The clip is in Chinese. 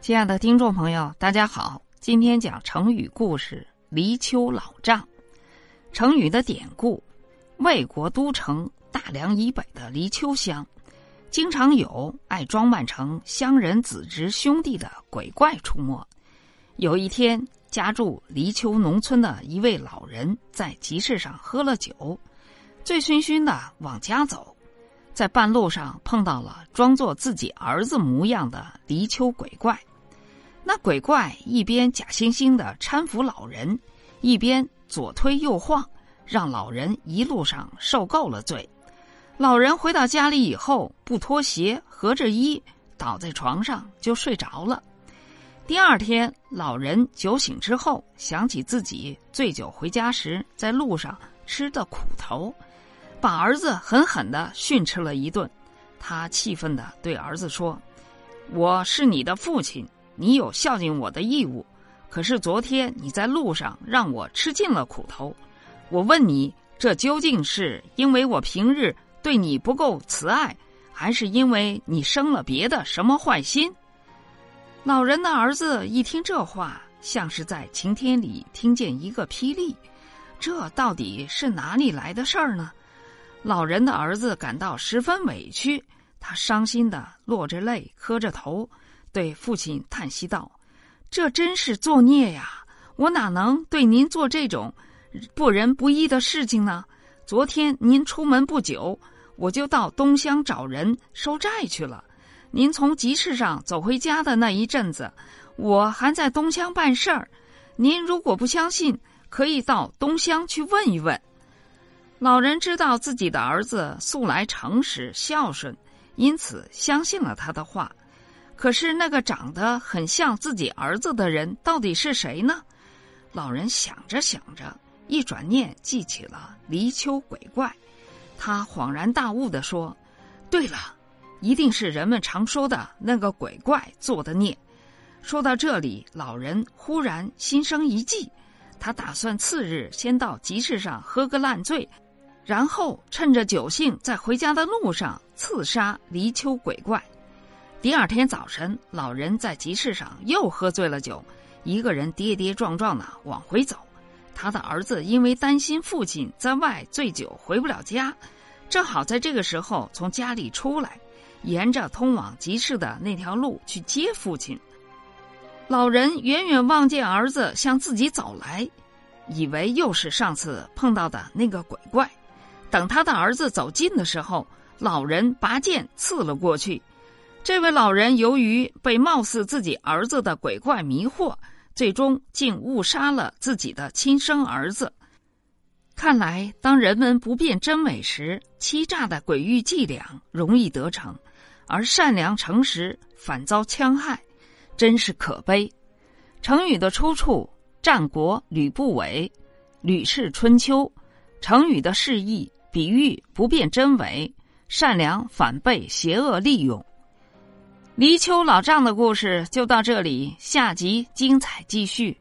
亲爱的听众朋友，大家好，今天讲成语故事“离丘老丈”。成语的典故：魏国都城大梁以北的离丘乡，经常有爱装扮成乡人子侄兄弟的鬼怪出没。有一天，家住离丘农村的一位老人在集市上喝了酒，醉醺醺的往家走，在半路上碰到了装作自己儿子模样的离丘鬼怪。那鬼怪一边假惺惺的搀扶老人，一边左推右晃，让老人一路上受够了罪。老人回到家里以后，不脱鞋，合着衣，倒在床上就睡着了。第二天，老人酒醒之后，想起自己醉酒回家时在路上吃的苦头，把儿子狠狠的训斥了一顿。他气愤的对儿子说：“我是你的父亲。”你有孝敬我的义务，可是昨天你在路上让我吃尽了苦头。我问你，这究竟是因为我平日对你不够慈爱，还是因为你生了别的什么坏心？老人的儿子一听这话，像是在晴天里听见一个霹雳。这到底是哪里来的事儿呢？老人的儿子感到十分委屈，他伤心的落着泪，磕着头。对父亲叹息道：“这真是作孽呀！我哪能对您做这种不仁不义的事情呢？昨天您出门不久，我就到东乡找人收债去了。您从集市上走回家的那一阵子，我还在东乡办事儿。您如果不相信，可以到东乡去问一问。”老人知道自己的儿子素来诚实孝顺，因此相信了他的话。可是那个长得很像自己儿子的人到底是谁呢？老人想着想着，一转念记起了离丘鬼怪，他恍然大悟地说：“对了，一定是人们常说的那个鬼怪做的孽。”说到这里，老人忽然心生一计，他打算次日先到集市上喝个烂醉，然后趁着酒兴，在回家的路上刺杀离丘鬼怪。第二天早晨，老人在集市上又喝醉了酒，一个人跌跌撞撞的往回走。他的儿子因为担心父亲在外醉酒回不了家，正好在这个时候从家里出来，沿着通往集市的那条路去接父亲。老人远远望见儿子向自己走来，以为又是上次碰到的那个鬼怪。等他的儿子走近的时候，老人拔剑刺了过去。这位老人由于被貌似自己儿子的鬼怪迷惑，最终竟误杀了自己的亲生儿子。看来，当人们不辨真伪时，欺诈的诡异伎俩容易得逞，而善良诚实反遭戕害，真是可悲。成语的出处：战国吕不韦《吕氏春秋》。成语的释义：比喻不辨真伪，善良反被邪恶利用。离丘老丈的故事就到这里，下集精彩继续。